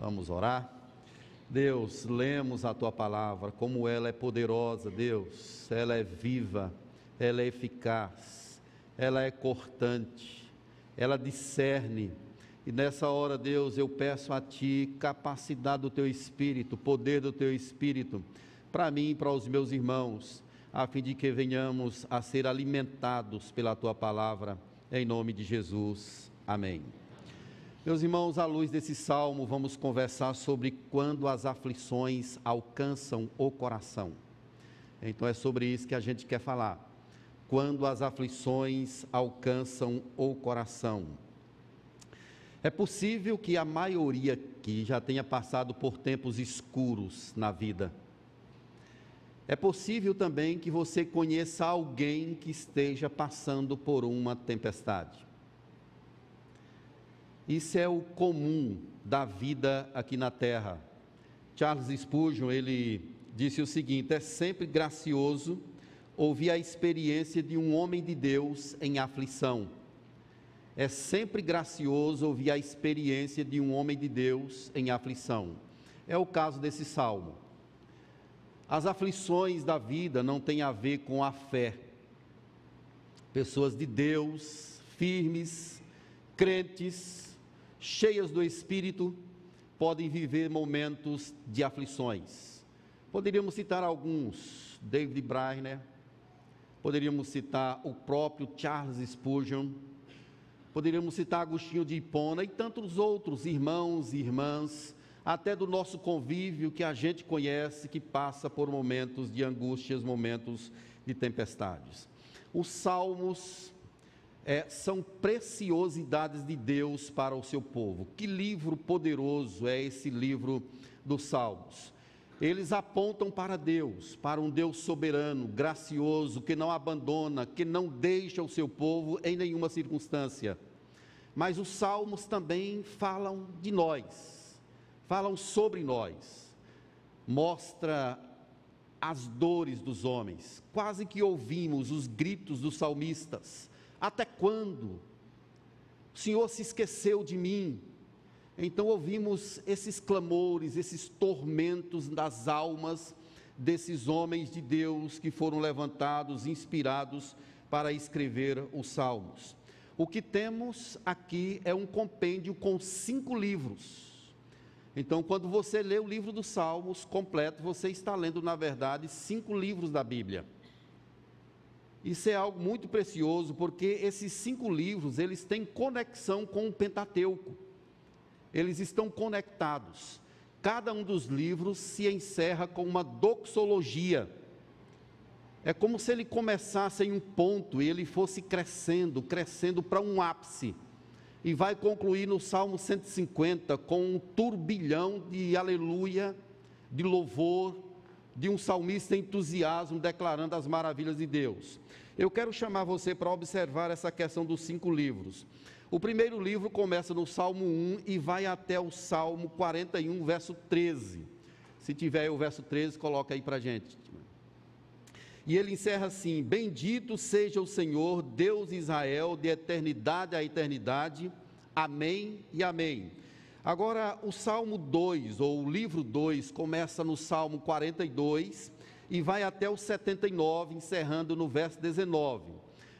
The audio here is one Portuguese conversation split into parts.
Vamos orar. Deus, lemos a tua palavra, como ela é poderosa, Deus, ela é viva, ela é eficaz, ela é cortante, ela discerne. E nessa hora, Deus, eu peço a ti capacidade do teu espírito, poder do teu espírito, para mim e para os meus irmãos, a fim de que venhamos a ser alimentados pela tua palavra, em nome de Jesus. Amém. Meus irmãos, à luz desse salmo, vamos conversar sobre quando as aflições alcançam o coração. Então é sobre isso que a gente quer falar. Quando as aflições alcançam o coração. É possível que a maioria que já tenha passado por tempos escuros na vida. É possível também que você conheça alguém que esteja passando por uma tempestade. Isso é o comum da vida aqui na terra. Charles Spurgeon, ele disse o seguinte: é sempre gracioso ouvir a experiência de um homem de Deus em aflição. É sempre gracioso ouvir a experiência de um homem de Deus em aflição. É o caso desse salmo. As aflições da vida não têm a ver com a fé. Pessoas de Deus, firmes, crentes, cheias do Espírito, podem viver momentos de aflições. Poderíamos citar alguns, David Brainer, poderíamos citar o próprio Charles Spurgeon, poderíamos citar Agostinho de Hipona e tantos outros irmãos e irmãs, até do nosso convívio que a gente conhece, que passa por momentos de angústias, momentos de tempestades. Os salmos é, são preciosidades de Deus para o seu povo. Que livro poderoso é esse livro dos Salmos? Eles apontam para Deus, para um Deus soberano, gracioso, que não abandona, que não deixa o seu povo em nenhuma circunstância. Mas os salmos também falam de nós, falam sobre nós, mostra as dores dos homens. Quase que ouvimos os gritos dos salmistas até quando? O Senhor se esqueceu de mim. Então ouvimos esses clamores, esses tormentos das almas desses homens de Deus que foram levantados, inspirados para escrever os salmos. O que temos aqui é um compêndio com cinco livros. Então, quando você lê o livro dos Salmos completo, você está lendo, na verdade, cinco livros da Bíblia. Isso é algo muito precioso, porque esses cinco livros, eles têm conexão com o Pentateuco. Eles estão conectados. Cada um dos livros se encerra com uma doxologia. É como se ele começasse em um ponto e ele fosse crescendo, crescendo para um ápice. E vai concluir no Salmo 150 com um turbilhão de aleluia, de louvor, de um salmista entusiasmo declarando as maravilhas de Deus. Eu quero chamar você para observar essa questão dos cinco livros. O primeiro livro começa no Salmo 1 e vai até o Salmo 41, verso 13. Se tiver o verso 13, coloca aí para gente. E ele encerra assim: Bendito seja o Senhor, Deus de Israel, de eternidade a eternidade. Amém e amém. Agora, o Salmo 2, ou o livro 2, começa no Salmo 42 e vai até o 79, encerrando no verso 19.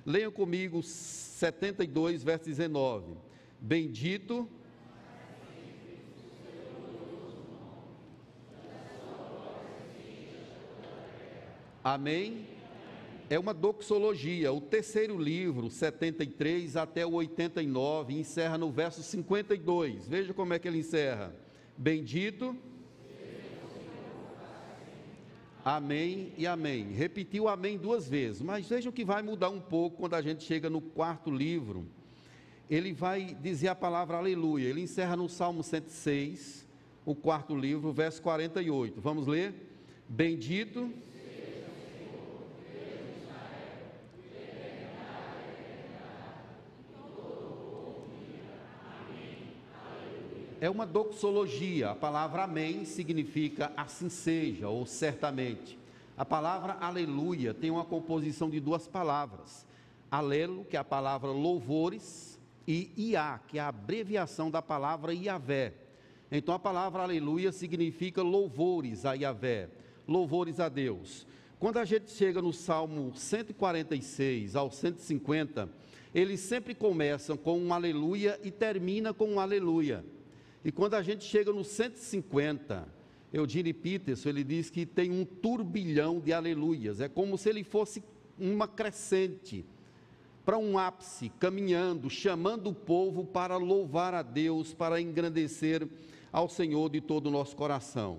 Leiam comigo 72, verso 19. Bendito. Amém é uma doxologia. O terceiro livro, 73 até o 89, encerra no verso 52. Veja como é que ele encerra. Bendito. Amém e amém. Repetiu amém duas vezes, mas vejam que vai mudar um pouco quando a gente chega no quarto livro. Ele vai dizer a palavra aleluia. Ele encerra no Salmo 106, o quarto livro, verso 48. Vamos ler? Bendito é uma doxologia. A palavra amém significa assim seja ou certamente. A palavra aleluia tem uma composição de duas palavras. Alelo, que é a palavra louvores, e Iá, que é a abreviação da palavra Iavé. Então a palavra aleluia significa louvores a Yahvé, louvores a Deus. Quando a gente chega no Salmo 146 ao 150, eles sempre começam com um aleluia e termina com um aleluia. E quando a gente chega no 150, Eugene Peterson, ele diz que tem um turbilhão de aleluias, é como se ele fosse uma crescente para um ápice, caminhando, chamando o povo para louvar a Deus, para engrandecer ao Senhor de todo o nosso coração.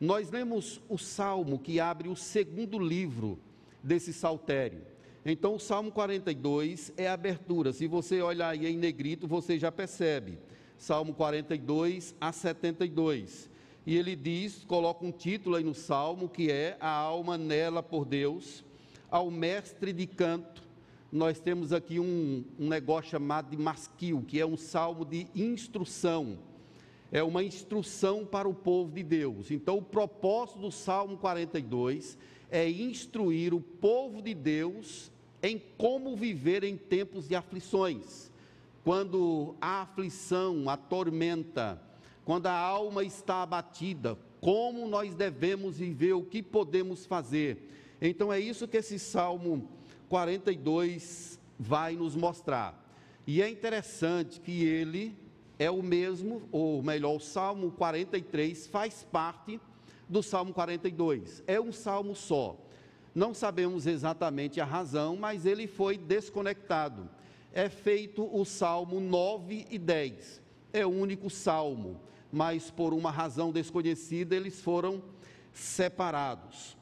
Nós lemos o salmo que abre o segundo livro desse saltério. Então, o Salmo 42 é a abertura. Se você olhar aí em negrito, você já percebe. Salmo 42 a 72. E ele diz, coloca um título aí no salmo, que é A alma nela por Deus, ao mestre de canto. Nós temos aqui um, um negócio chamado de masquil, que é um salmo de instrução é uma instrução para o povo de Deus. Então, o propósito do Salmo 42 é instruir o povo de Deus em como viver em tempos de aflições. Quando a aflição, a tormenta, quando a alma está abatida, como nós devemos viver, o que podemos fazer. Então é isso que esse Salmo 42 vai nos mostrar. E é interessante que ele é o mesmo, ou melhor, o Salmo 43 faz parte do Salmo 42. É um salmo só. Não sabemos exatamente a razão, mas ele foi desconectado. É feito o Salmo 9 e 10. É o único salmo, mas por uma razão desconhecida eles foram separados.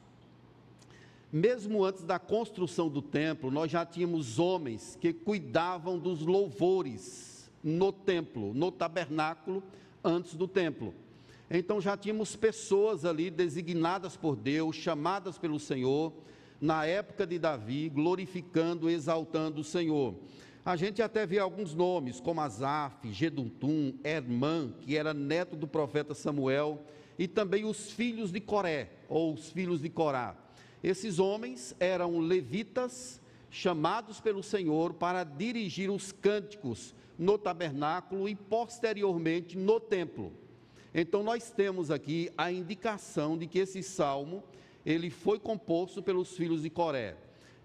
Mesmo antes da construção do templo, nós já tínhamos homens que cuidavam dos louvores no templo, no tabernáculo, antes do templo. Então já tínhamos pessoas ali designadas por Deus, chamadas pelo Senhor, na época de Davi, glorificando, exaltando o Senhor. A gente até vê alguns nomes, como Asaf, Gedutum, Hermã, que era neto do profeta Samuel, e também os filhos de Coré, ou os filhos de Corá. Esses homens eram levitas, chamados pelo Senhor para dirigir os cânticos no tabernáculo e posteriormente no templo. Então nós temos aqui a indicação de que esse salmo ele foi composto pelos filhos de Coré.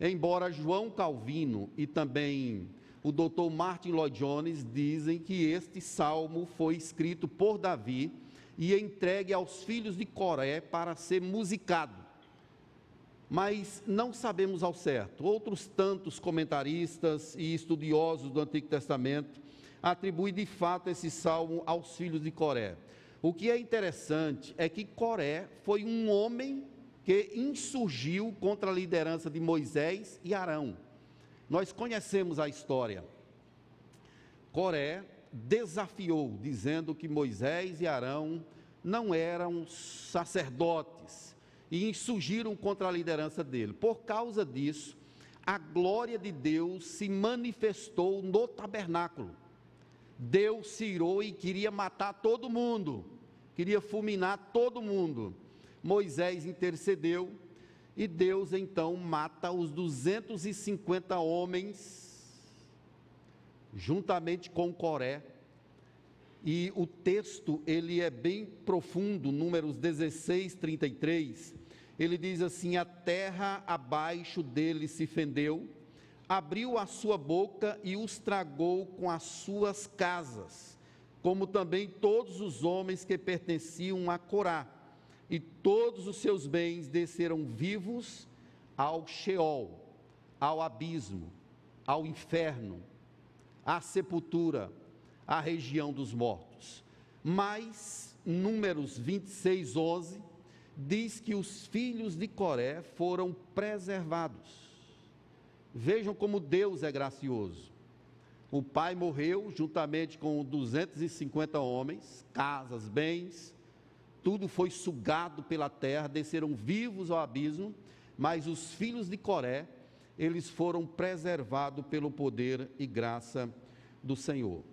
Embora João Calvino e também o Dr. Martin Lloyd Jones dizem que este salmo foi escrito por Davi e entregue aos filhos de Coré para ser musicado. Mas não sabemos ao certo. Outros tantos comentaristas e estudiosos do Antigo Testamento atribui de fato esse salmo aos filhos de Coré. O que é interessante é que Coré foi um homem que insurgiu contra a liderança de Moisés e Arão. Nós conhecemos a história. Coré desafiou, dizendo que Moisés e Arão não eram sacerdotes e insurgiram contra a liderança dele. Por causa disso, a glória de Deus se manifestou no tabernáculo. Deus se irou e queria matar todo mundo, queria fulminar todo mundo. Moisés intercedeu e Deus então mata os 250 homens, juntamente com Coré. E o texto, ele é bem profundo, números 16, 33. Ele diz assim: A terra abaixo dele se fendeu, abriu a sua boca e os tragou com as suas casas, como também todos os homens que pertenciam a Corá, e todos os seus bens desceram vivos ao Sheol, ao abismo, ao inferno, à sepultura, à região dos mortos. Mas, Números 26, 11, diz que os filhos de Coré foram preservados Vejam como Deus é gracioso. O pai morreu juntamente com 250 homens, casas, bens, tudo foi sugado pela terra, desceram vivos ao abismo, mas os filhos de Coré, eles foram preservados pelo poder e graça do Senhor.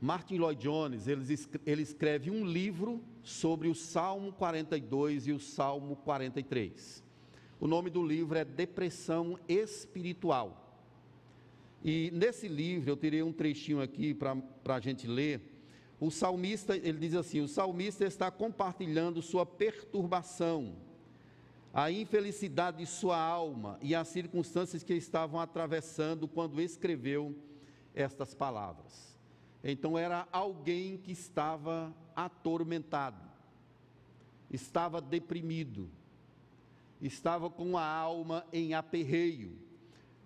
Martin Lloyd Jones, ele escreve um livro sobre o Salmo 42 e o Salmo 43. O nome do livro é Depressão Espiritual. E nesse livro, eu tirei um trechinho aqui para a gente ler. O salmista, ele diz assim: o salmista está compartilhando sua perturbação, a infelicidade de sua alma e as circunstâncias que estavam atravessando quando escreveu estas palavras. Então era alguém que estava atormentado, estava deprimido, estava com a alma em aperreio.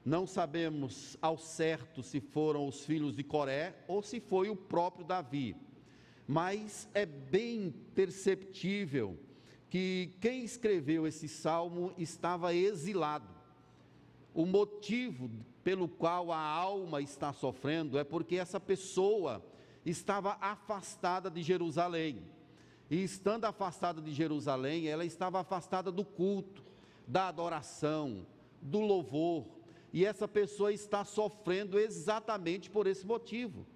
Não sabemos ao certo se foram os filhos de Coré ou se foi o próprio Davi mas é bem perceptível que quem escreveu esse salmo estava exilado. O motivo pelo qual a alma está sofrendo é porque essa pessoa estava afastada de Jerusalém. E estando afastada de Jerusalém, ela estava afastada do culto, da adoração, do louvor. E essa pessoa está sofrendo exatamente por esse motivo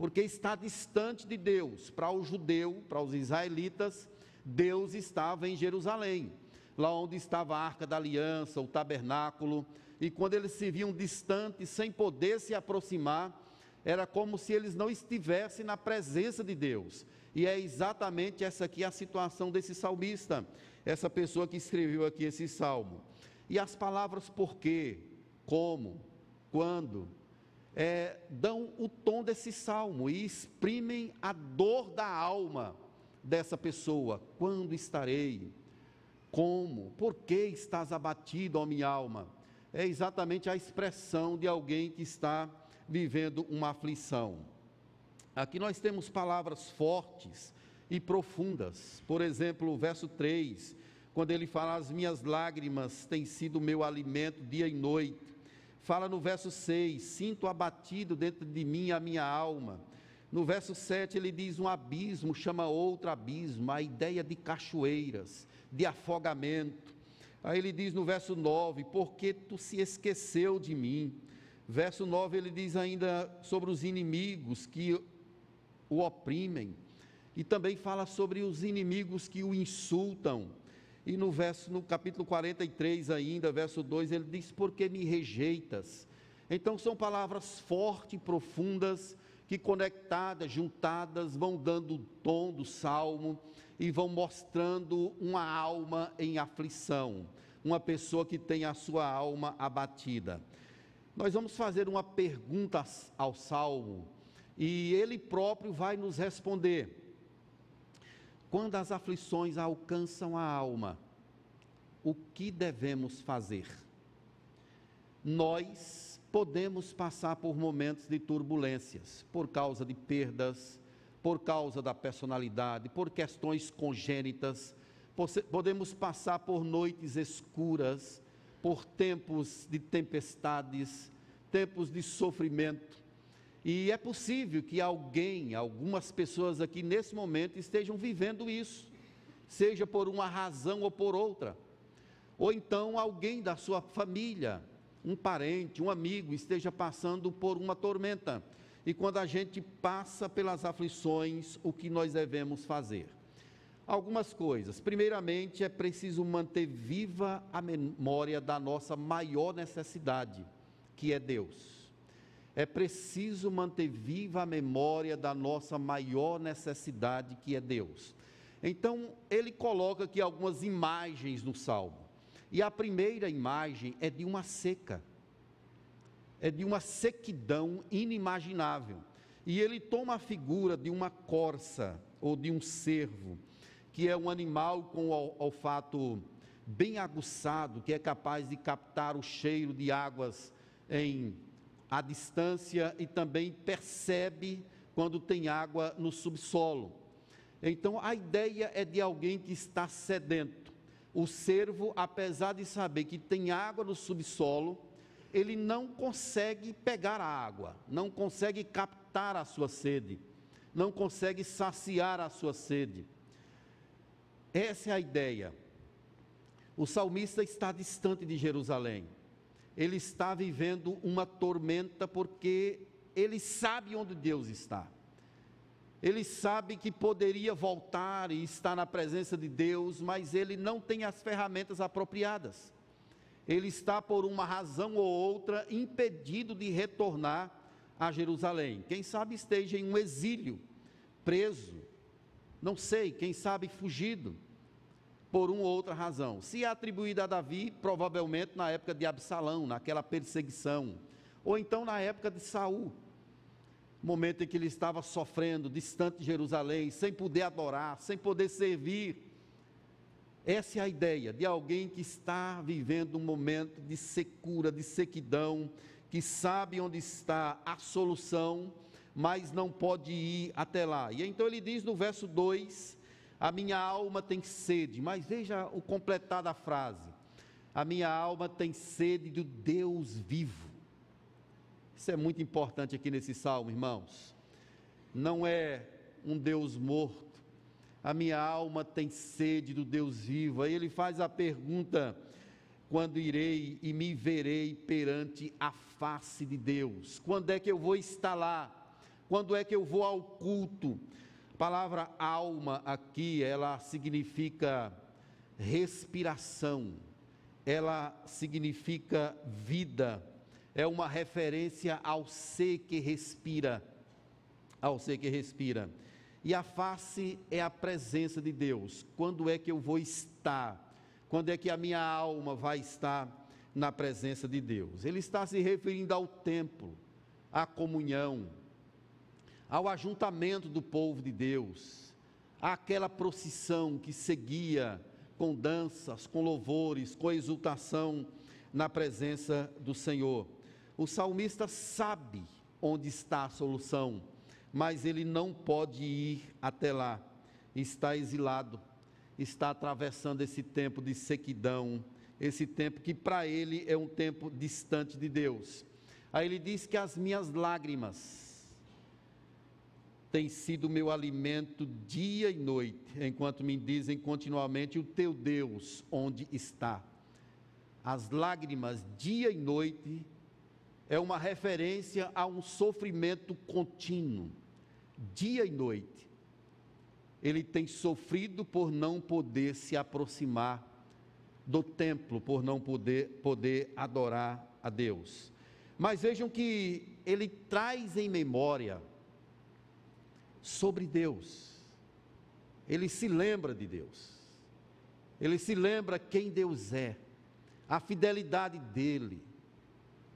porque está distante de Deus. Para o judeu, para os israelitas, Deus estava em Jerusalém, lá onde estava a arca da aliança, o tabernáculo, e quando eles se viam distantes, sem poder se aproximar, era como se eles não estivessem na presença de Deus. E é exatamente essa aqui a situação desse salmista, essa pessoa que escreveu aqui esse salmo. E as palavras por quê, como, quando, é, dão o tom desse salmo e exprimem a dor da alma dessa pessoa. Quando estarei? Como? Por que estás abatido, ó minha alma? É exatamente a expressão de alguém que está vivendo uma aflição. Aqui nós temos palavras fortes e profundas. Por exemplo, o verso 3, quando ele fala: As minhas lágrimas têm sido meu alimento dia e noite Fala no verso 6: Sinto abatido dentro de mim a minha alma. No verso 7 ele diz: Um abismo chama outro abismo, a ideia de cachoeiras, de afogamento. Aí ele diz no verso 9: Porque tu se esqueceu de mim. Verso 9 ele diz ainda sobre os inimigos que o oprimem. E também fala sobre os inimigos que o insultam. E no verso, no capítulo 43 ainda, verso 2, ele diz: Porque me rejeitas? Então são palavras fortes profundas que conectadas, juntadas, vão dando o tom do salmo e vão mostrando uma alma em aflição, uma pessoa que tem a sua alma abatida. Nós vamos fazer uma pergunta ao salmo e ele próprio vai nos responder. Quando as aflições alcançam a alma, o que devemos fazer? Nós podemos passar por momentos de turbulências, por causa de perdas, por causa da personalidade, por questões congênitas, podemos passar por noites escuras, por tempos de tempestades, tempos de sofrimento. E é possível que alguém, algumas pessoas aqui nesse momento estejam vivendo isso, seja por uma razão ou por outra. Ou então alguém da sua família, um parente, um amigo, esteja passando por uma tormenta. E quando a gente passa pelas aflições, o que nós devemos fazer? Algumas coisas. Primeiramente, é preciso manter viva a memória da nossa maior necessidade, que é Deus é preciso manter viva a memória da nossa maior necessidade, que é Deus. Então, ele coloca aqui algumas imagens no salmo. E a primeira imagem é de uma seca, é de uma sequidão inimaginável. E ele toma a figura de uma corça ou de um cervo, que é um animal com olfato bem aguçado, que é capaz de captar o cheiro de águas em à distância e também percebe quando tem água no subsolo. Então a ideia é de alguém que está sedento. O cervo, apesar de saber que tem água no subsolo, ele não consegue pegar a água, não consegue captar a sua sede, não consegue saciar a sua sede. Essa é a ideia. O salmista está distante de Jerusalém ele está vivendo uma tormenta porque ele sabe onde Deus está. Ele sabe que poderia voltar e estar na presença de Deus, mas ele não tem as ferramentas apropriadas. Ele está, por uma razão ou outra, impedido de retornar a Jerusalém. Quem sabe esteja em um exílio, preso, não sei, quem sabe fugido, por uma ou outra razão. Se é atribuída a Davi, provavelmente na época de Absalão, naquela perseguição, ou então na época de Saul, momento em que ele estava sofrendo, distante de Jerusalém, sem poder adorar, sem poder servir. Essa é a ideia de alguém que está vivendo um momento de secura, de sequidão, que sabe onde está a solução, mas não pode ir até lá. E então ele diz no verso 2: A minha alma tem sede, mas veja o completar da frase: A minha alma tem sede do Deus vivo. Isso é muito importante aqui nesse salmo, irmãos. Não é um Deus morto. A minha alma tem sede do Deus vivo. Aí ele faz a pergunta: quando irei e me verei perante a face de Deus? Quando é que eu vou estar lá? Quando é que eu vou ao culto? Palavra alma aqui, ela significa respiração, ela significa vida, é uma referência ao ser que respira, ao ser que respira. E a face é a presença de Deus. Quando é que eu vou estar? Quando é que a minha alma vai estar na presença de Deus? Ele está se referindo ao templo, à comunhão, ao ajuntamento do povo de Deus, àquela procissão que seguia com danças, com louvores, com exultação na presença do Senhor. O salmista sabe onde está a solução, mas ele não pode ir até lá. Está exilado, está atravessando esse tempo de sequidão, esse tempo que para ele é um tempo distante de Deus. Aí ele diz que as minhas lágrimas, tem sido meu alimento dia e noite, enquanto me dizem continuamente: O teu Deus onde está? As lágrimas dia e noite é uma referência a um sofrimento contínuo, dia e noite. Ele tem sofrido por não poder se aproximar do templo, por não poder, poder adorar a Deus. Mas vejam que ele traz em memória sobre Deus. Ele se lembra de Deus. Ele se lembra quem Deus é, a fidelidade dele,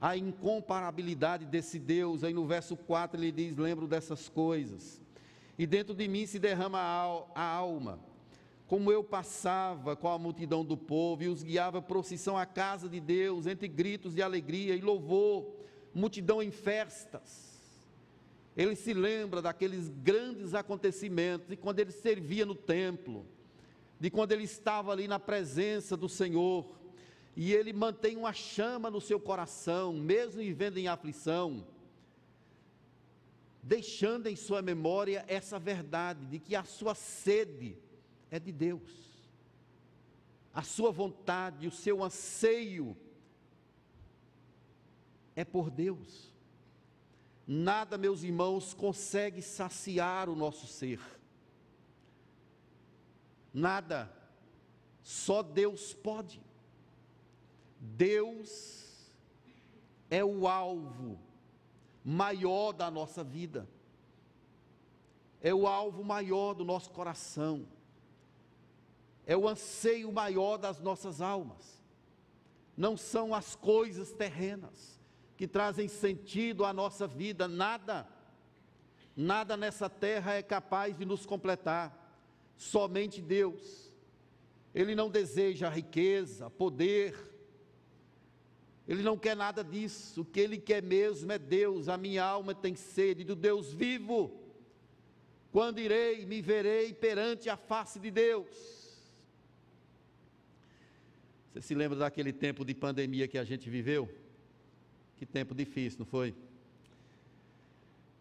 a incomparabilidade desse Deus. Aí no verso 4 ele diz: Lembro dessas coisas. E dentro de mim se derrama a alma. Como eu passava com a multidão do povo e os guiava procissão à casa de Deus, entre gritos de alegria e louvor, multidão em festas ele se lembra daqueles grandes acontecimentos, de quando ele servia no templo, de quando ele estava ali na presença do Senhor, e ele mantém uma chama no seu coração, mesmo vivendo em aflição, deixando em sua memória essa verdade de que a sua sede é de Deus, a sua vontade, o seu anseio é por Deus. Nada, meus irmãos, consegue saciar o nosso ser. Nada. Só Deus pode. Deus é o alvo maior da nossa vida. É o alvo maior do nosso coração. É o anseio maior das nossas almas. Não são as coisas terrenas que trazem sentido à nossa vida, nada, nada nessa terra é capaz de nos completar, somente Deus. Ele não deseja riqueza, poder, ele não quer nada disso, o que ele quer mesmo é Deus, a minha alma tem sede do Deus vivo. Quando irei, me verei perante a face de Deus. Você se lembra daquele tempo de pandemia que a gente viveu? Que tempo difícil, não foi?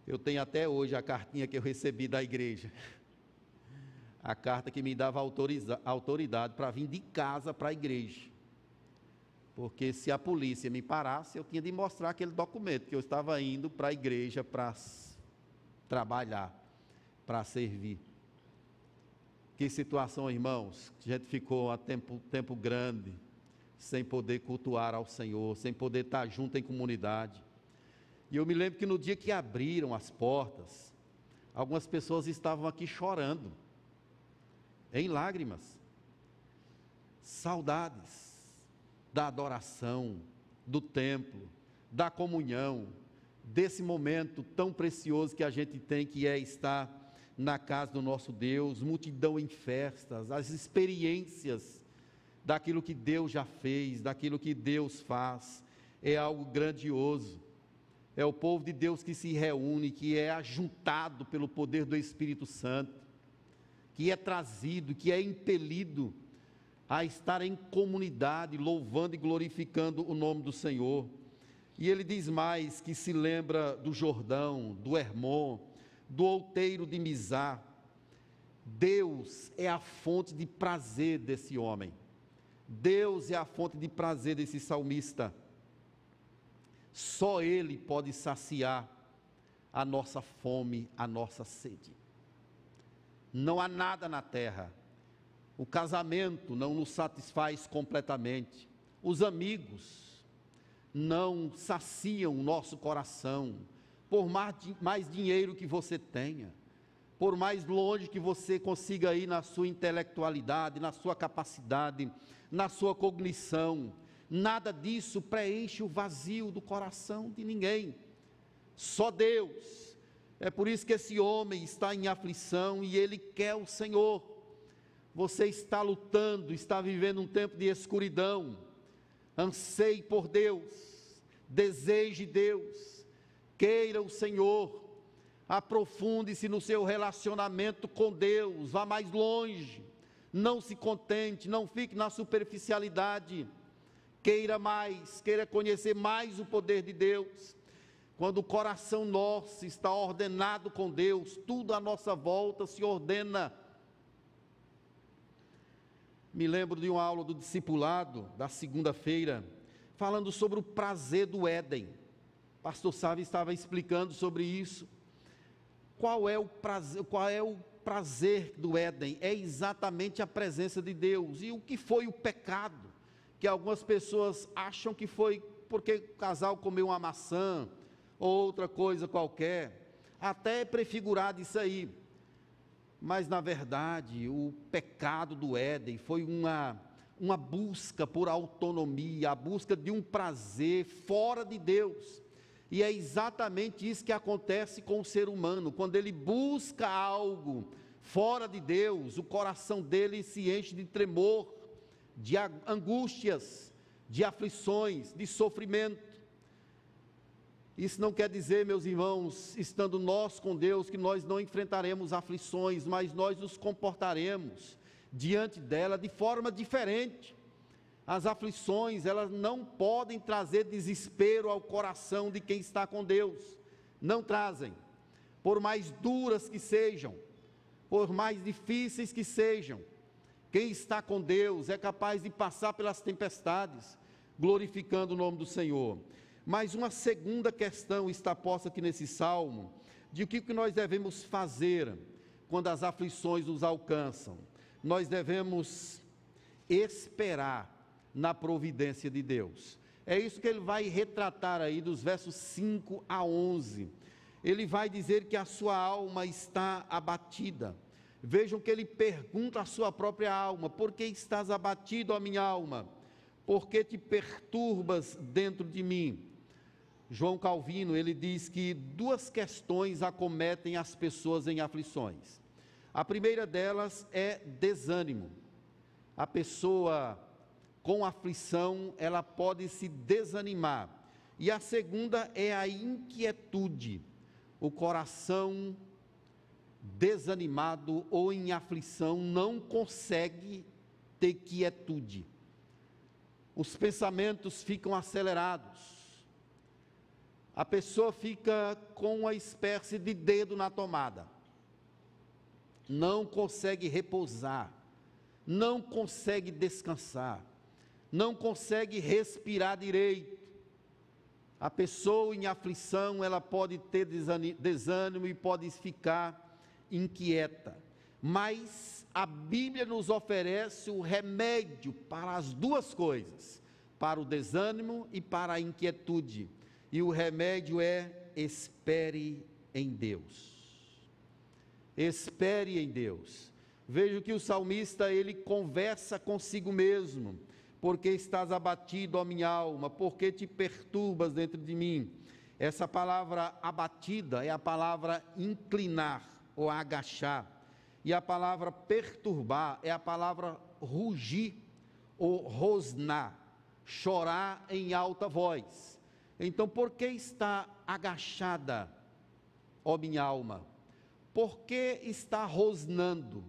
Eu tenho até hoje a cartinha que eu recebi da igreja. A carta que me dava autoridade para vir de casa para a igreja. Porque se a polícia me parasse, eu tinha de mostrar aquele documento que eu estava indo para a igreja para trabalhar, para servir. Que situação, irmãos, a gente ficou há tempo, tempo grande sem poder cultuar ao Senhor, sem poder estar junto em comunidade. E eu me lembro que no dia que abriram as portas, Algumas pessoas estavam aqui chorando, em lágrimas, saudades da adoração, do templo, da comunhão, desse momento tão precioso que a gente tem, que é estar na casa do nosso Deus, multidão em festas, as experiências daquilo que Deus já fez, daquilo que Deus faz, é algo grandioso. É o povo de Deus que se reúne, que é ajuntado pelo poder do Espírito Santo, que é trazido, que é impelido a estar em comunidade, louvando e glorificando o nome do Senhor. E ele diz mais que se lembra do Jordão, do Hermon, do outeiro de Mizar. Deus é a fonte de prazer desse homem. Deus é a fonte de prazer desse salmista. Só Ele pode saciar a nossa fome, a nossa sede. Não há nada na terra. O casamento não nos satisfaz completamente. Os amigos não saciam o nosso coração por mais, mais dinheiro que você tenha, por mais longe que você consiga ir na sua intelectualidade, na sua capacidade, na sua cognição, nada disso preenche o vazio do coração de ninguém, só Deus. É por isso que esse homem está em aflição e ele quer o Senhor. Você está lutando, está vivendo um tempo de escuridão, anseie por Deus, deseje Deus. Queira o Senhor, aprofunde-se no seu relacionamento com Deus, vá mais longe, não se contente, não fique na superficialidade, queira mais, queira conhecer mais o poder de Deus. Quando o coração nosso está ordenado com Deus, tudo à nossa volta se ordena. Me lembro de uma aula do discipulado, da segunda-feira, falando sobre o prazer do Éden pastor Sávio estava explicando sobre isso. Qual é o prazer, qual é o prazer do Éden? É exatamente a presença de Deus. E o que foi o pecado? Que algumas pessoas acham que foi porque o casal comeu uma maçã ou outra coisa qualquer. Até é prefigurado isso aí. Mas na verdade, o pecado do Éden foi uma uma busca por autonomia, a busca de um prazer fora de Deus. E é exatamente isso que acontece com o ser humano. Quando ele busca algo fora de Deus, o coração dele se enche de tremor, de angústias, de aflições, de sofrimento. Isso não quer dizer, meus irmãos, estando nós com Deus, que nós não enfrentaremos aflições, mas nós nos comportaremos diante dela de forma diferente. As aflições, elas não podem trazer desespero ao coração de quem está com Deus. Não trazem. Por mais duras que sejam, por mais difíceis que sejam, quem está com Deus é capaz de passar pelas tempestades, glorificando o nome do Senhor. Mas uma segunda questão está posta aqui nesse salmo, de o que nós devemos fazer quando as aflições nos alcançam. Nós devemos esperar na providência de Deus. É isso que ele vai retratar aí dos versos 5 a 11. Ele vai dizer que a sua alma está abatida. Vejam que ele pergunta à sua própria alma: Por que estás abatido, a minha alma? Por que te perturbas dentro de mim? João Calvino, ele diz que duas questões acometem as pessoas em aflições. A primeira delas é desânimo. A pessoa com aflição, ela pode se desanimar. E a segunda é a inquietude, o coração desanimado ou em aflição não consegue ter quietude. Os pensamentos ficam acelerados. A pessoa fica com uma espécie de dedo na tomada. Não consegue repousar, não consegue descansar não consegue respirar direito. A pessoa em aflição, ela pode ter desânimo e pode ficar inquieta. Mas a Bíblia nos oferece o remédio para as duas coisas, para o desânimo e para a inquietude. E o remédio é espere em Deus. Espere em Deus. Vejo que o salmista ele conversa consigo mesmo. Porque estás abatido, ó minha alma? Porque te perturbas dentro de mim? Essa palavra abatida é a palavra inclinar ou agachar. E a palavra perturbar é a palavra rugir ou rosnar, chorar em alta voz. Então, por que está agachada, ó minha alma? Por que está rosnando?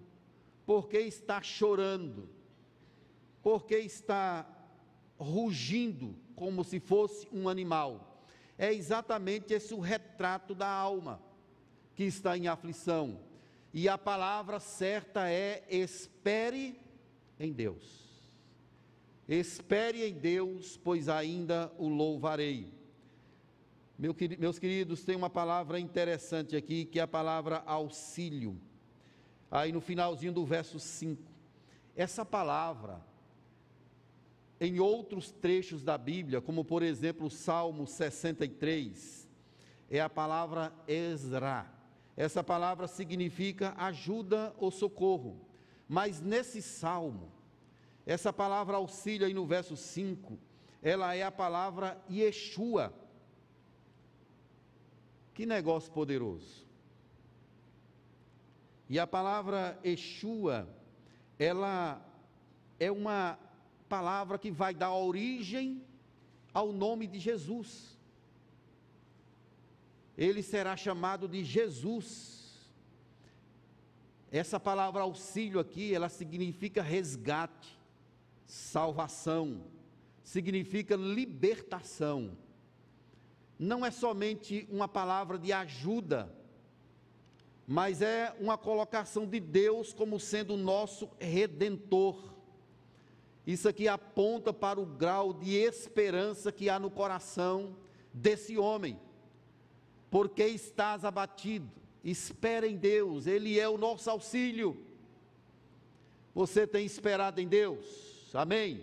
Por que está chorando? Por que está rugindo como se fosse um animal? É exatamente esse o retrato da alma que está em aflição. E a palavra certa é espere em Deus. Espere em Deus, pois ainda o louvarei. Meu, meus queridos, tem uma palavra interessante aqui, que é a palavra auxílio. Aí no finalzinho do verso 5. Essa palavra, em outros trechos da Bíblia, como por exemplo o Salmo 63, é a palavra Ezra. Essa palavra significa ajuda ou socorro. Mas nesse salmo, essa palavra auxílio aí no verso 5, ela é a palavra Yeshua. Que negócio poderoso. E a palavra Yeshua, ela é uma palavra que vai dar origem ao nome de Jesus. Ele será chamado de Jesus. Essa palavra auxílio aqui, ela significa resgate, salvação, significa libertação. Não é somente uma palavra de ajuda, mas é uma colocação de Deus como sendo o nosso redentor. Isso aqui aponta para o grau de esperança que há no coração desse homem. Porque estás abatido? Espera em Deus, Ele é o nosso auxílio. Você tem esperado em Deus? Amém?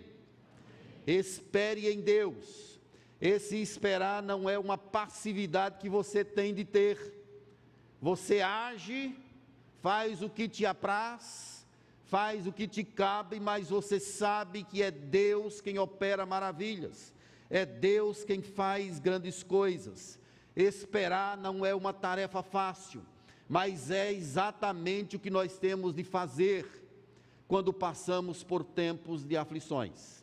Espere em Deus. Esse esperar não é uma passividade que você tem de ter. Você age, faz o que te apraz, faz o que te cabe, mas você sabe que é Deus quem opera maravilhas, é Deus quem faz grandes coisas. Esperar não é uma tarefa fácil, mas é exatamente o que nós temos de fazer quando passamos por tempos de aflições.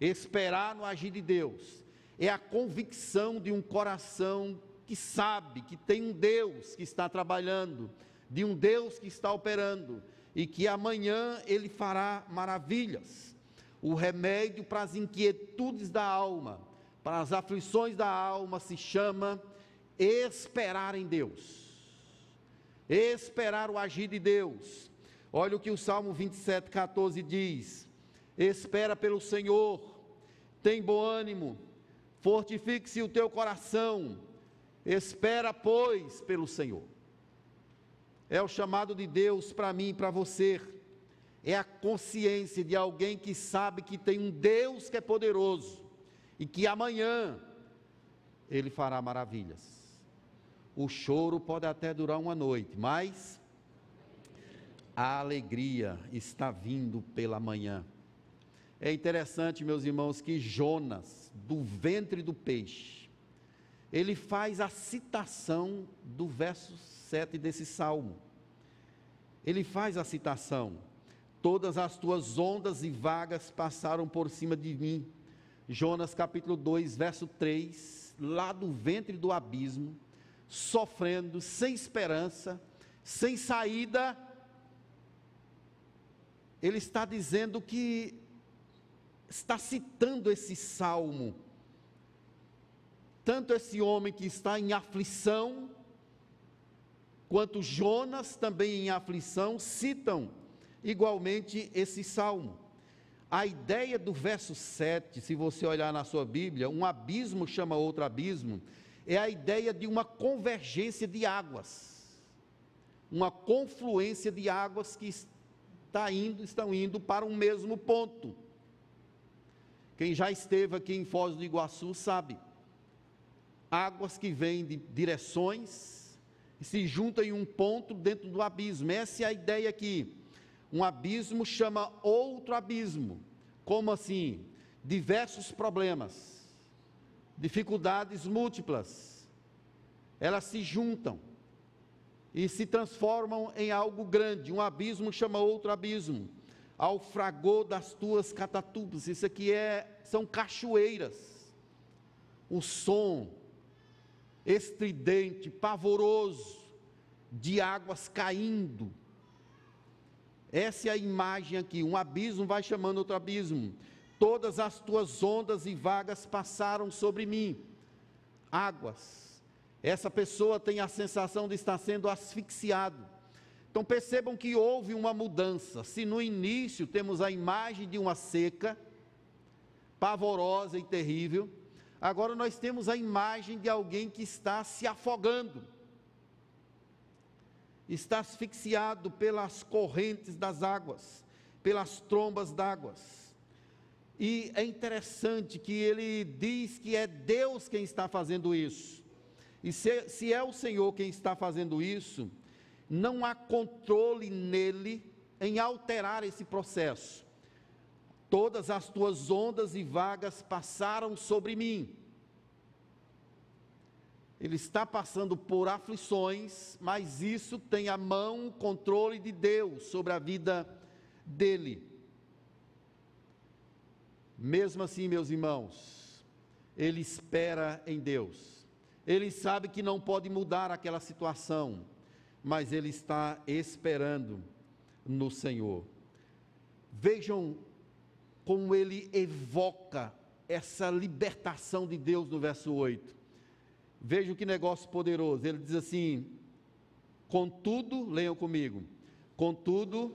Esperar no agir de Deus é a convicção de um coração que sabe que tem um Deus que está trabalhando, de um Deus que está operando e que amanhã ele fará maravilhas. O remédio para as inquietudes da alma, para as aflições da alma se chama esperar em Deus esperar o agir de Deus. Olha o que o Salmo 27, 14 diz: Espera pelo Senhor, tem bom ânimo, fortifique-se o teu coração, espera, pois, pelo Senhor. É o chamado de Deus para mim e para você. É a consciência de alguém que sabe que tem um Deus que é poderoso e que amanhã ele fará maravilhas. O choro pode até durar uma noite, mas a alegria está vindo pela manhã. É interessante, meus irmãos, que Jonas, do ventre do peixe, ele faz a citação do verso 7 desse salmo. Ele faz a citação: Todas as tuas ondas e vagas passaram por cima de mim. Jonas capítulo 2, verso 3, lá do ventre do abismo, sofrendo, sem esperança, sem saída, ele está dizendo que está citando esse salmo. Tanto esse homem que está em aflição, quanto Jonas também em aflição, citam igualmente esse salmo. A ideia do verso 7, se você olhar na sua Bíblia, um abismo chama outro abismo, é a ideia de uma convergência de águas, uma confluência de águas que está indo, estão indo para um mesmo ponto. Quem já esteve aqui em Foz do Iguaçu sabe. Águas que vêm de direções se juntam em um ponto dentro do abismo. Essa é a ideia aqui. Um abismo chama outro abismo. Como assim? Diversos problemas, dificuldades múltiplas, elas se juntam e se transformam em algo grande. Um abismo chama outro abismo. Ao fragor das tuas catatubas. Isso aqui é, são cachoeiras. O som estridente, pavoroso, de águas caindo. Essa é a imagem aqui. Um abismo vai chamando outro abismo. Todas as tuas ondas e vagas passaram sobre mim. Águas essa pessoa tem a sensação de estar sendo asfixiado. Então percebam que houve uma mudança. Se no início temos a imagem de uma seca, pavorosa e terrível, agora nós temos a imagem de alguém que está se afogando, está asfixiado pelas correntes das águas, pelas trombas d'águas. E é interessante que ele diz que é Deus quem está fazendo isso. E se, se é o Senhor quem está fazendo isso, não há controle nele em alterar esse processo. Todas as tuas ondas e vagas passaram sobre mim. Ele está passando por aflições, mas isso tem a mão, o controle de Deus sobre a vida dele. Mesmo assim, meus irmãos, ele espera em Deus. Ele sabe que não pode mudar aquela situação, mas ele está esperando no Senhor. Vejam como ele evoca essa libertação de Deus no verso 8. Vejam que negócio poderoso. Ele diz assim: Contudo, leiam comigo. Contudo,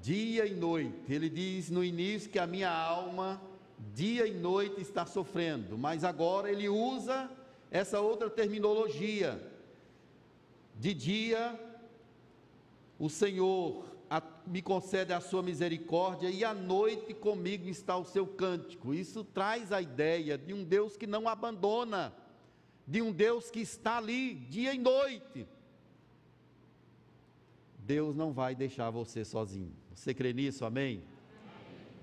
dia e noite. Ele diz no início que a minha alma, dia e noite, está sofrendo, mas agora ele usa essa outra terminologia. De dia, o Senhor me concede a sua misericórdia, e à noite comigo está o seu cântico. Isso traz a ideia de um Deus que não abandona, de um Deus que está ali dia e noite Deus não vai deixar você sozinho. Você crê nisso, amém?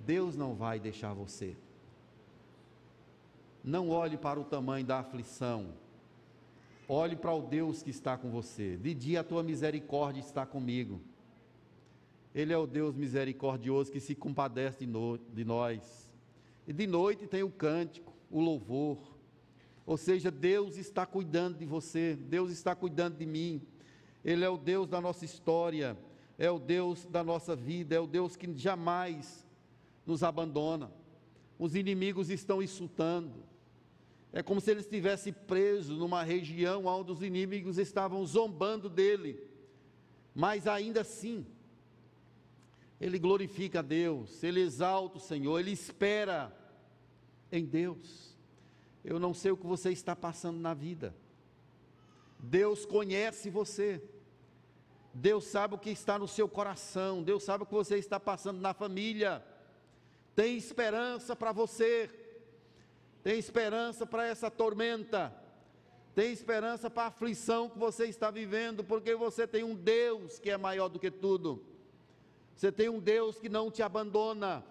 Deus não vai deixar você. Não olhe para o tamanho da aflição. Olhe para o Deus que está com você. De dia a tua misericórdia está comigo. Ele é o Deus misericordioso que se compadece de, no, de nós. E de noite tem o cântico, o louvor. Ou seja, Deus está cuidando de você, Deus está cuidando de mim. Ele é o Deus da nossa história, é o Deus da nossa vida, é o Deus que jamais nos abandona. Os inimigos estão insultando. É como se ele estivesse preso numa região onde os inimigos estavam zombando dele. Mas ainda assim, ele glorifica a Deus, ele exalta o Senhor, ele espera em Deus. Eu não sei o que você está passando na vida. Deus conhece você. Deus sabe o que está no seu coração. Deus sabe o que você está passando na família. Tem esperança para você. Tem esperança para essa tormenta. Tem esperança para a aflição que você está vivendo, porque você tem um Deus que é maior do que tudo. Você tem um Deus que não te abandona.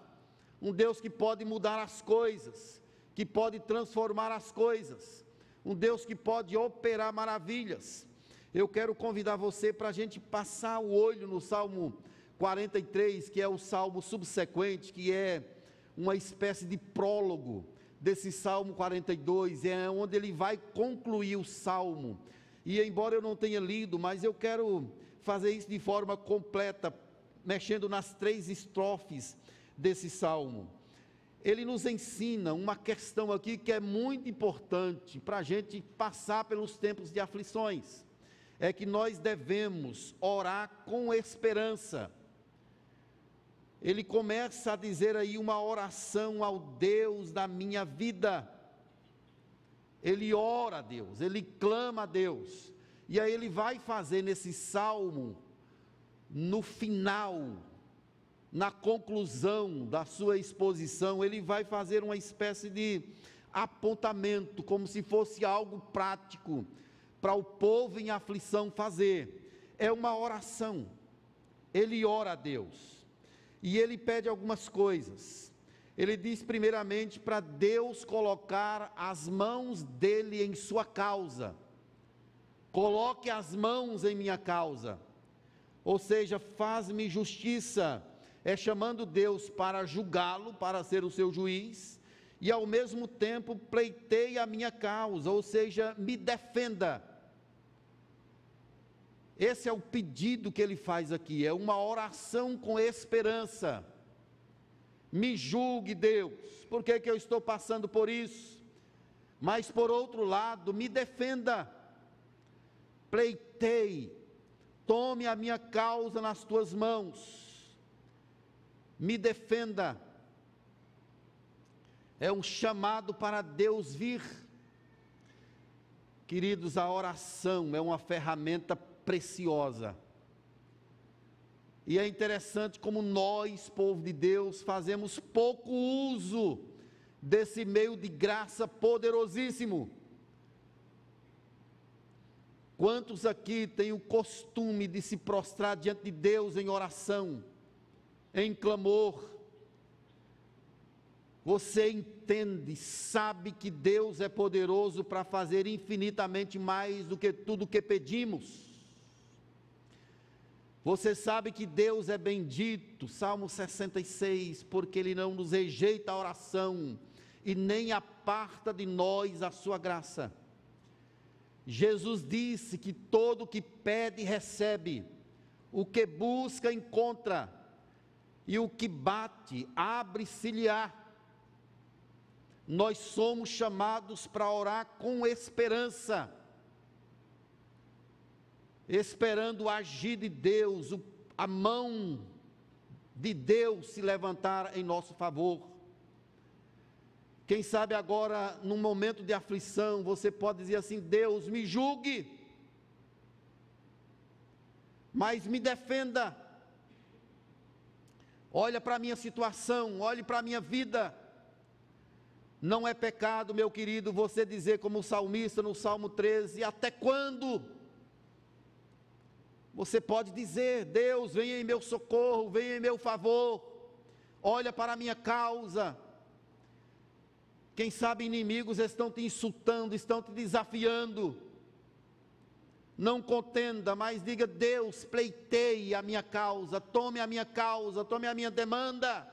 Um Deus que pode mudar as coisas, que pode transformar as coisas um Deus que pode operar maravilhas. Eu quero convidar você para a gente passar o olho no Salmo 43, que é o salmo subsequente, que é uma espécie de prólogo desse Salmo 42, é onde ele vai concluir o salmo. E embora eu não tenha lido, mas eu quero fazer isso de forma completa, mexendo nas três estrofes desse salmo ele nos ensina uma questão aqui que é muito importante para a gente passar pelos tempos de aflições. É que nós devemos orar com esperança. Ele começa a dizer aí uma oração ao Deus da minha vida. Ele ora a Deus, ele clama a Deus. E aí ele vai fazer nesse salmo no final, na conclusão da sua exposição, ele vai fazer uma espécie de apontamento, como se fosse algo prático para o povo em aflição fazer. É uma oração. Ele ora a Deus e ele pede algumas coisas. Ele diz, primeiramente, para Deus colocar as mãos dele em sua causa. Coloque as mãos em minha causa. Ou seja, faz-me justiça. É chamando Deus para julgá-lo, para ser o seu juiz, e ao mesmo tempo pleiteie a minha causa, ou seja, me defenda. Esse é o pedido que ele faz aqui, é uma oração com esperança me julgue, Deus, por que, que eu estou passando por isso? Mas por outro lado, me defenda, pleitei, tome a minha causa nas tuas mãos, me defenda. É um chamado para Deus vir. Queridos, a oração é uma ferramenta preciosa e é interessante como nós, povo de Deus, fazemos pouco uso desse meio de graça poderosíssimo. Quantos aqui têm o costume de se prostrar diante de Deus em oração, em clamor? Você entende, sabe que Deus é poderoso para fazer infinitamente mais do que tudo que pedimos. Você sabe que Deus é bendito, Salmo 66, porque Ele não nos rejeita a oração e nem aparta de nós a sua graça. Jesus disse que todo o que pede recebe, o que busca encontra, e o que bate abre-se-lhe-á. Nós somos chamados para orar com esperança esperando o agir de Deus, a mão de Deus se levantar em nosso favor. Quem sabe agora, num momento de aflição, você pode dizer assim: Deus, me julgue, mas me defenda. Olha para a minha situação, olhe para a minha vida. Não é pecado, meu querido, você dizer como o salmista no Salmo 13: Até quando? Você pode dizer: Deus, venha em meu socorro, venha em meu favor, olha para a minha causa. Quem sabe inimigos estão te insultando, estão te desafiando. Não contenda, mas diga: Deus, pleiteie a minha causa, tome a minha causa, tome a minha demanda.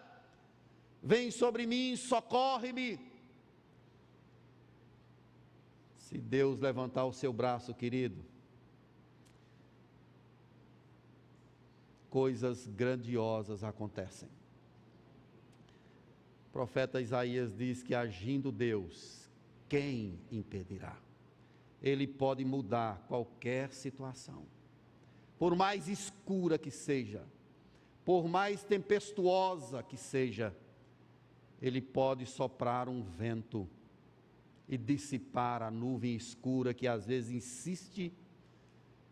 Vem sobre mim, socorre-me. Se Deus levantar o seu braço, querido, coisas grandiosas acontecem. O profeta Isaías diz que agindo Deus, quem impedirá? Ele pode mudar qualquer situação, por mais escura que seja, por mais tempestuosa que seja, ele pode soprar um vento e dissipar a nuvem escura que às vezes insiste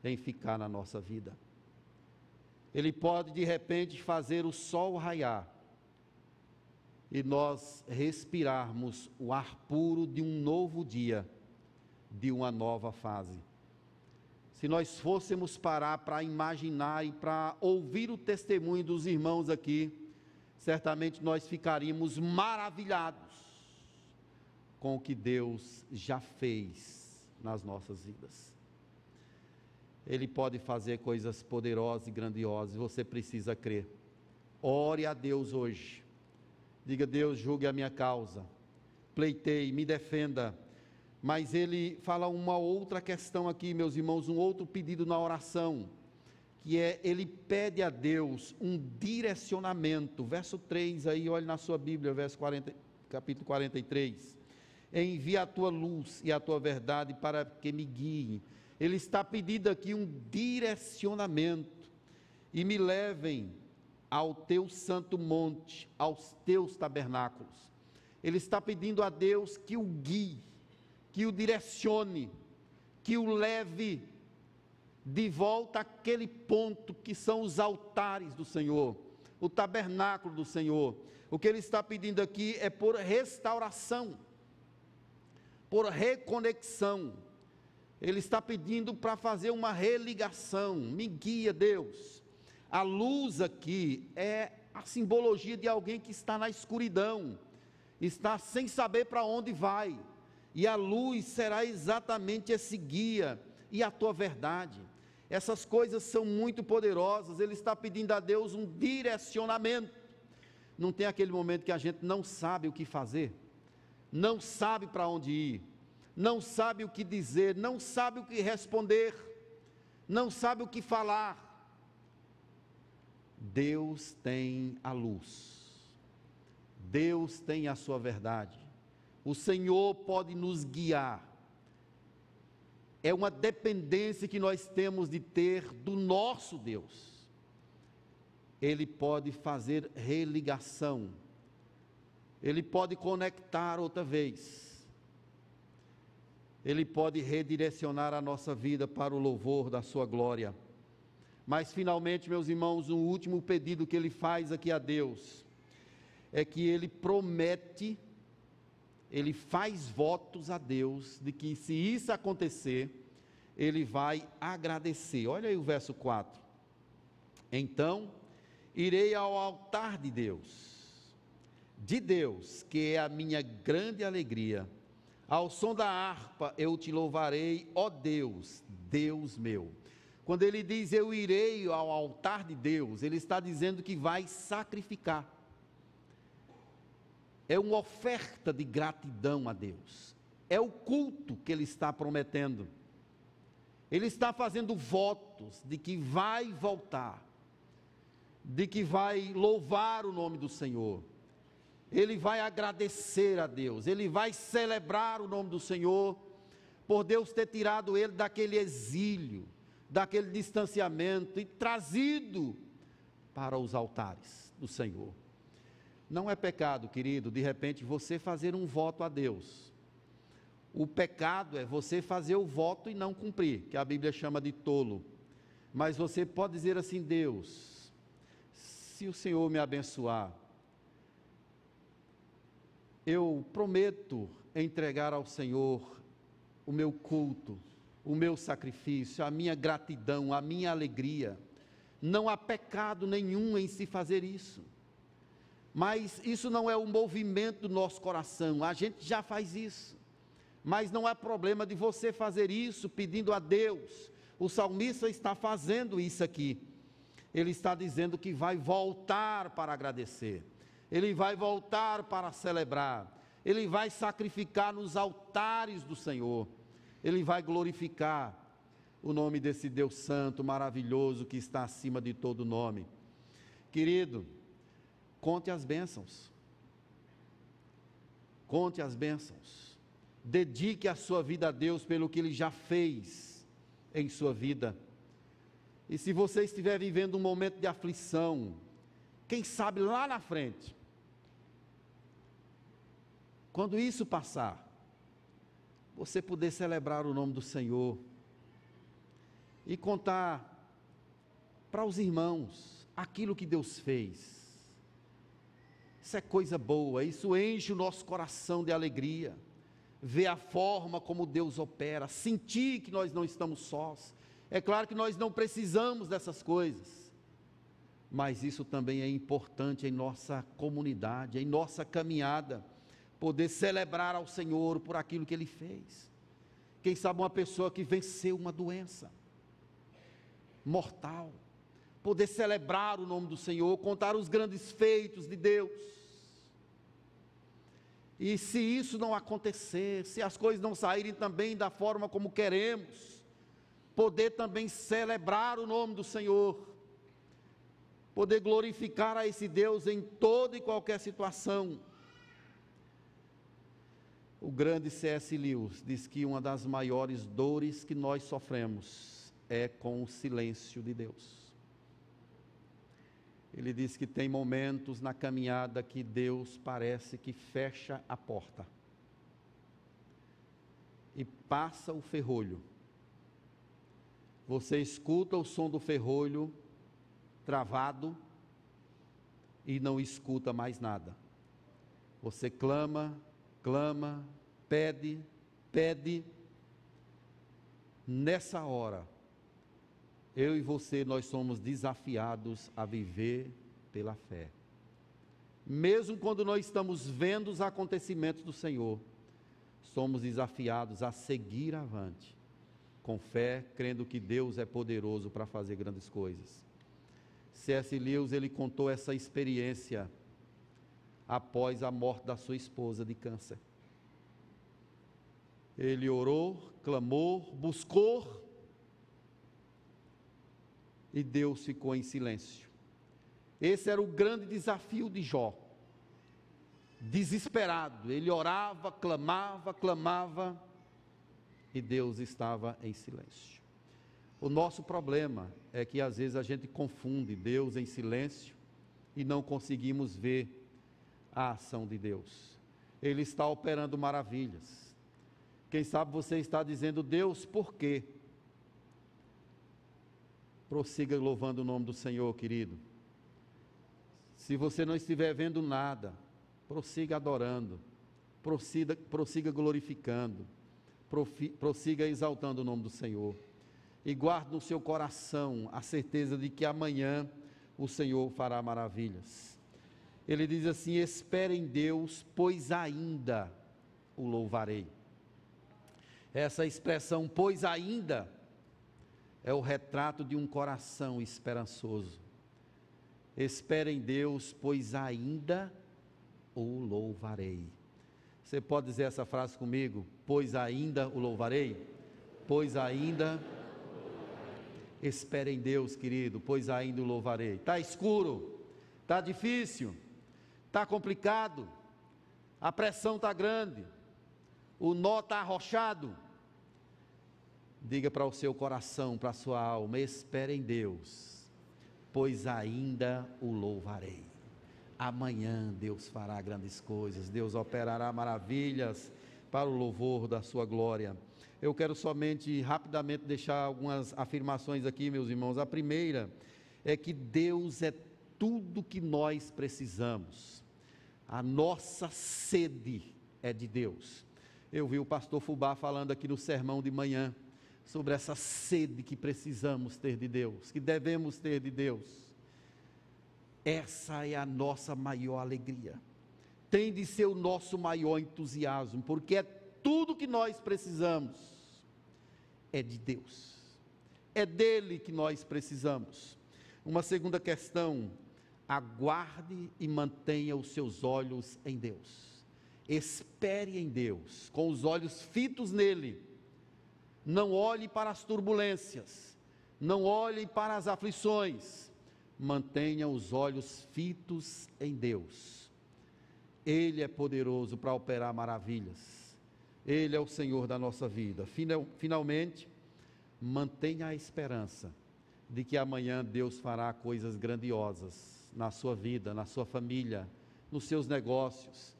em ficar na nossa vida. Ele pode de repente fazer o sol raiar e nós respirarmos o ar puro de um novo dia, de uma nova fase. Se nós fôssemos parar para imaginar e para ouvir o testemunho dos irmãos aqui, certamente nós ficaríamos maravilhados com o que Deus já fez nas nossas vidas. Ele pode fazer coisas poderosas e grandiosas, você precisa crer. Ore a Deus hoje. Diga, Deus, julgue a minha causa. Pleitei, me defenda. Mas ele fala uma outra questão aqui, meus irmãos, um outro pedido na oração, que é ele pede a Deus um direcionamento. Verso 3 aí, olhe na sua Bíblia, verso 40, capítulo 43. Envia a tua luz e a tua verdade para que me guiem ele está pedindo aqui um direcionamento e me levem ao teu santo monte, aos teus tabernáculos. Ele está pedindo a Deus que o guie, que o direcione, que o leve de volta àquele ponto que são os altares do Senhor, o tabernáculo do Senhor. O que ele está pedindo aqui é por restauração, por reconexão. Ele está pedindo para fazer uma religação. Me guia, Deus. A luz aqui é a simbologia de alguém que está na escuridão, está sem saber para onde vai. E a luz será exatamente esse guia e a tua verdade. Essas coisas são muito poderosas. Ele está pedindo a Deus um direcionamento. Não tem aquele momento que a gente não sabe o que fazer, não sabe para onde ir, não sabe o que dizer, não sabe o que responder, não sabe o que falar. Deus tem a luz, Deus tem a sua verdade, o Senhor pode nos guiar. É uma dependência que nós temos de ter do nosso Deus. Ele pode fazer religação, ele pode conectar outra vez, ele pode redirecionar a nossa vida para o louvor da Sua glória. Mas, finalmente, meus irmãos, o um último pedido que ele faz aqui a Deus é que ele promete, ele faz votos a Deus de que, se isso acontecer, ele vai agradecer. Olha aí o verso 4. Então, irei ao altar de Deus, de Deus, que é a minha grande alegria. Ao som da harpa eu te louvarei, ó Deus, Deus meu. Quando ele diz eu irei ao altar de Deus, ele está dizendo que vai sacrificar. É uma oferta de gratidão a Deus. É o culto que ele está prometendo. Ele está fazendo votos de que vai voltar, de que vai louvar o nome do Senhor. Ele vai agradecer a Deus, ele vai celebrar o nome do Senhor por Deus ter tirado ele daquele exílio daquele distanciamento e trazido para os altares do Senhor. Não é pecado, querido, de repente você fazer um voto a Deus. O pecado é você fazer o voto e não cumprir, que a Bíblia chama de tolo. Mas você pode dizer assim: Deus, se o Senhor me abençoar, eu prometo entregar ao Senhor o meu culto, o meu sacrifício, a minha gratidão, a minha alegria. Não há pecado nenhum em se fazer isso. Mas isso não é o movimento do nosso coração, a gente já faz isso. Mas não há problema de você fazer isso pedindo a Deus. O salmista está fazendo isso aqui. Ele está dizendo que vai voltar para agradecer, ele vai voltar para celebrar, ele vai sacrificar nos altares do Senhor ele vai glorificar o nome desse Deus Santo, maravilhoso, que está acima de todo nome. Querido, conte as bênçãos. Conte as bênçãos. Dedique a sua vida a Deus pelo que Ele já fez em sua vida. E se você estiver vivendo um momento de aflição, quem sabe lá na frente, quando isso passar, você poder celebrar o nome do Senhor e contar para os irmãos aquilo que Deus fez. Isso é coisa boa, isso enche o nosso coração de alegria. Ver a forma como Deus opera, sentir que nós não estamos sós. É claro que nós não precisamos dessas coisas, mas isso também é importante em nossa comunidade, em nossa caminhada poder celebrar ao Senhor por aquilo que Ele fez. Quem sabe uma pessoa que venceu uma doença mortal, poder celebrar o nome do Senhor, contar os grandes feitos de Deus. E se isso não acontecer, se as coisas não saírem também da forma como queremos, poder também celebrar o nome do Senhor, poder glorificar a esse Deus em toda e qualquer situação o grande C.S. Lewis diz que uma das maiores dores que nós sofremos é com o silêncio de Deus. Ele diz que tem momentos na caminhada que Deus parece que fecha a porta e passa o ferrolho. Você escuta o som do ferrolho travado e não escuta mais nada. Você clama, clama, pede, pede. Nessa hora, eu e você, nós somos desafiados a viver pela fé. Mesmo quando nós estamos vendo os acontecimentos do Senhor, somos desafiados a seguir avante, com fé, crendo que Deus é poderoso para fazer grandes coisas. C.S. Lewis, ele contou essa experiência após a morte da sua esposa de câncer. Ele orou, clamou, buscou, e Deus ficou em silêncio. Esse era o grande desafio de Jó. Desesperado, ele orava, clamava, clamava, e Deus estava em silêncio. O nosso problema é que às vezes a gente confunde Deus em silêncio e não conseguimos ver a ação de Deus. Ele está operando maravilhas. Quem sabe você está dizendo, Deus, por quê? Prossiga louvando o nome do Senhor, querido. Se você não estiver vendo nada, prossiga adorando, prossiga, prossiga glorificando, prossiga exaltando o nome do Senhor. E guarde no seu coração a certeza de que amanhã o Senhor fará maravilhas. Ele diz assim: espere em Deus, pois ainda o louvarei. Essa expressão, pois ainda, é o retrato de um coração esperançoso. Espere em Deus, pois ainda o louvarei. Você pode dizer essa frase comigo? Pois ainda o louvarei? Pois ainda. Espere em Deus, querido, pois ainda o louvarei. Está escuro, está difícil, está complicado, a pressão está grande, o nó está arrochado Diga para o seu coração, para a sua alma: espere em Deus, pois ainda o louvarei. Amanhã Deus fará grandes coisas, Deus operará maravilhas para o louvor da sua glória. Eu quero somente rapidamente deixar algumas afirmações aqui, meus irmãos. A primeira é que Deus é tudo que nós precisamos. A nossa sede é de Deus. Eu vi o pastor Fubá falando aqui no sermão de manhã sobre essa sede que precisamos ter de Deus, que devemos ter de Deus. Essa é a nossa maior alegria. Tem de ser o nosso maior entusiasmo, porque é tudo que nós precisamos é de Deus. É dele que nós precisamos. Uma segunda questão: aguarde e mantenha os seus olhos em Deus. Espere em Deus, com os olhos fitos nele não olhe para as turbulências, não olhe para as aflições, mantenha os olhos fitos em Deus. Ele é poderoso para operar maravilhas. Ele é o Senhor da nossa vida. Finalmente, mantenha a esperança de que amanhã Deus fará coisas grandiosas na sua vida, na sua família, nos seus negócios.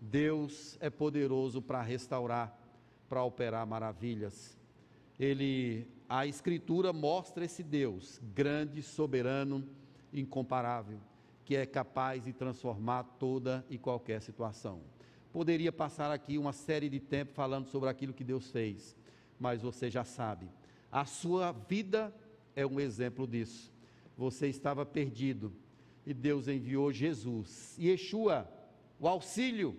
Deus é poderoso para restaurar, para operar maravilhas ele, a Escritura mostra esse Deus grande, soberano, incomparável, que é capaz de transformar toda e qualquer situação. Poderia passar aqui uma série de tempo falando sobre aquilo que Deus fez, mas você já sabe, a sua vida é um exemplo disso. Você estava perdido e Deus enviou Jesus, Yeshua, o auxílio.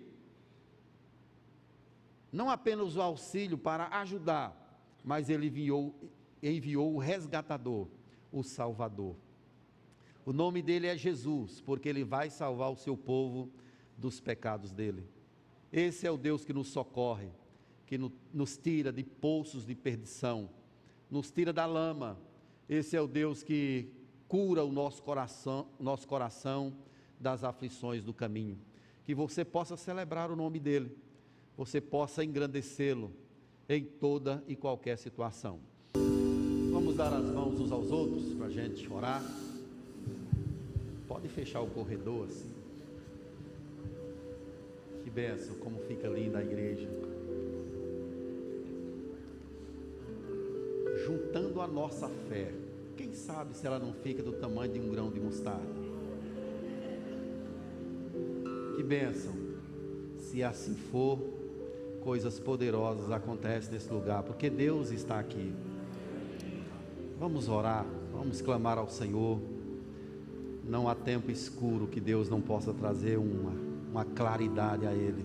Não apenas o auxílio para ajudar, mas ele enviou, enviou o resgatador, o Salvador. O nome dele é Jesus, porque ele vai salvar o seu povo dos pecados dele. Esse é o Deus que nos socorre, que nos tira de poços de perdição, nos tira da lama. Esse é o Deus que cura o nosso coração, nosso coração das aflições do caminho. Que você possa celebrar o nome dele, você possa engrandecê-lo em toda e qualquer situação. Vamos dar as mãos uns aos outros para a gente orar. Pode fechar o corredor assim. Que benção, como fica linda a igreja. juntando a nossa fé, quem sabe se ela não fica do tamanho de um grão de mostarda? Que bênção! Se assim for, coisas poderosas acontecem nesse lugar, porque Deus está aqui. Vamos orar, vamos clamar ao Senhor. Não há tempo escuro que Deus não possa trazer uma, uma claridade a Ele.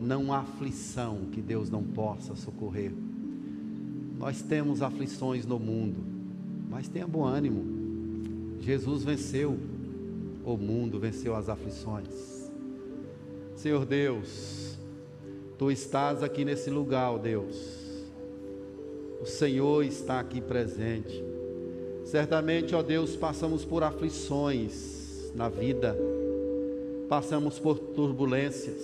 Não há aflição que Deus não possa socorrer. Nós temos aflições no mundo, mas tenha bom ânimo. Jesus venceu o mundo, venceu as aflições. Senhor Deus, Tu estás aqui nesse lugar, ó Deus. O Senhor está aqui presente. Certamente, ó Deus, passamos por aflições na vida, passamos por turbulências.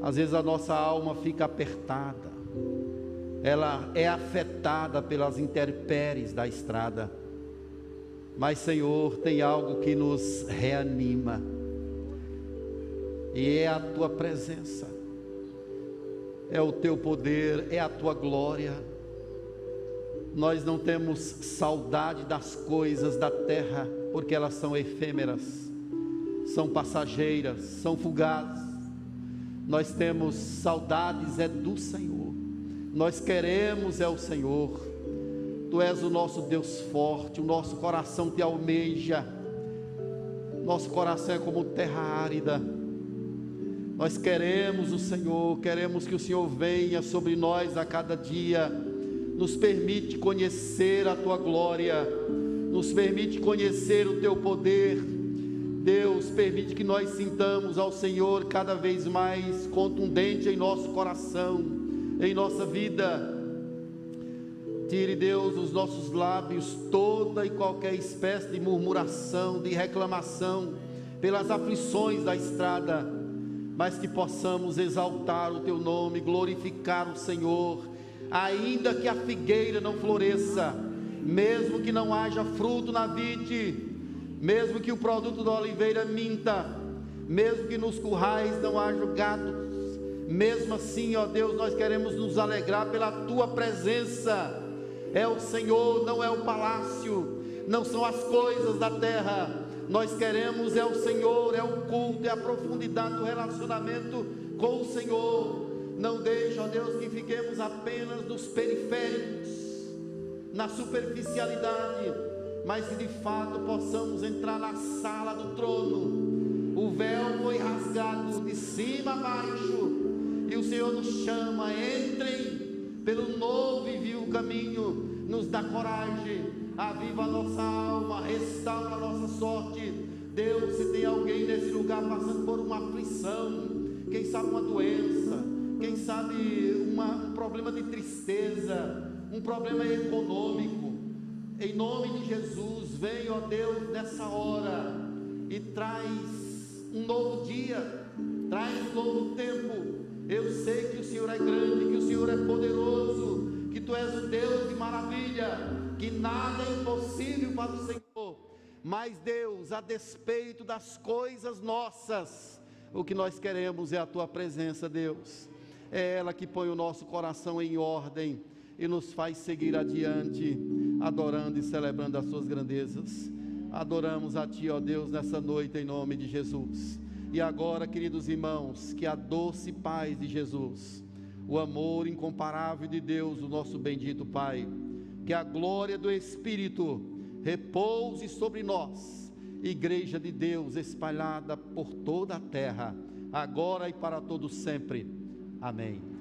Às vezes a nossa alma fica apertada, ela é afetada pelas intempéries da estrada. Mas, Senhor, tem algo que nos reanima, e é a tua presença, é o teu poder, é a tua glória nós não temos saudade das coisas da terra, porque elas são efêmeras, são passageiras, são fugazes. Nós temos saudades é do Senhor. Nós queremos é o Senhor. Tu és o nosso Deus forte, o nosso coração te almeja. Nosso coração é como terra árida. Nós queremos o Senhor, queremos que o Senhor venha sobre nós a cada dia nos permite conhecer a tua glória, nos permite conhecer o teu poder. Deus, permite que nós sintamos ao Senhor cada vez mais contundente em nosso coração, em nossa vida. Tire, Deus, dos nossos lábios toda e qualquer espécie de murmuração, de reclamação pelas aflições da estrada, mas que possamos exaltar o Teu nome, glorificar o Senhor ainda que a figueira não floresça, mesmo que não haja fruto na vide, mesmo que o produto da oliveira minta, mesmo que nos currais não haja gatos, mesmo assim, ó Deus, nós queremos nos alegrar pela tua presença. É o Senhor, não é o palácio, não são as coisas da terra. Nós queremos é o Senhor, é o culto, é a profundidade do relacionamento com o Senhor. Não deixe, ó Deus, que fiquemos apenas nos periféricos, na superficialidade, mas que de fato possamos entrar na sala do trono. O véu foi rasgado de cima a baixo, e o Senhor nos chama: entrem pelo novo e vivo caminho, nos dá coragem, aviva a nossa alma, restaura a nossa sorte. Deus, se tem alguém nesse lugar passando por uma aflição, quem sabe uma doença, quem sabe uma, um problema de tristeza, um problema econômico. Em nome de Jesus, vem, ó Deus, nessa hora e traz um novo dia, traz um novo tempo. Eu sei que o Senhor é grande, que o Senhor é poderoso, que tu és o Deus de maravilha, que nada é impossível para o Senhor. Mas Deus, a despeito das coisas nossas, o que nós queremos é a tua presença, Deus é ela que põe o nosso coração em ordem e nos faz seguir adiante, adorando e celebrando as suas grandezas. Adoramos a Ti, ó Deus, nessa noite em nome de Jesus. E agora, queridos irmãos, que a doce paz de Jesus, o amor incomparável de Deus, o nosso bendito Pai, que a glória do Espírito repouse sobre nós, Igreja de Deus espalhada por toda a terra, agora e para todo sempre. Amém.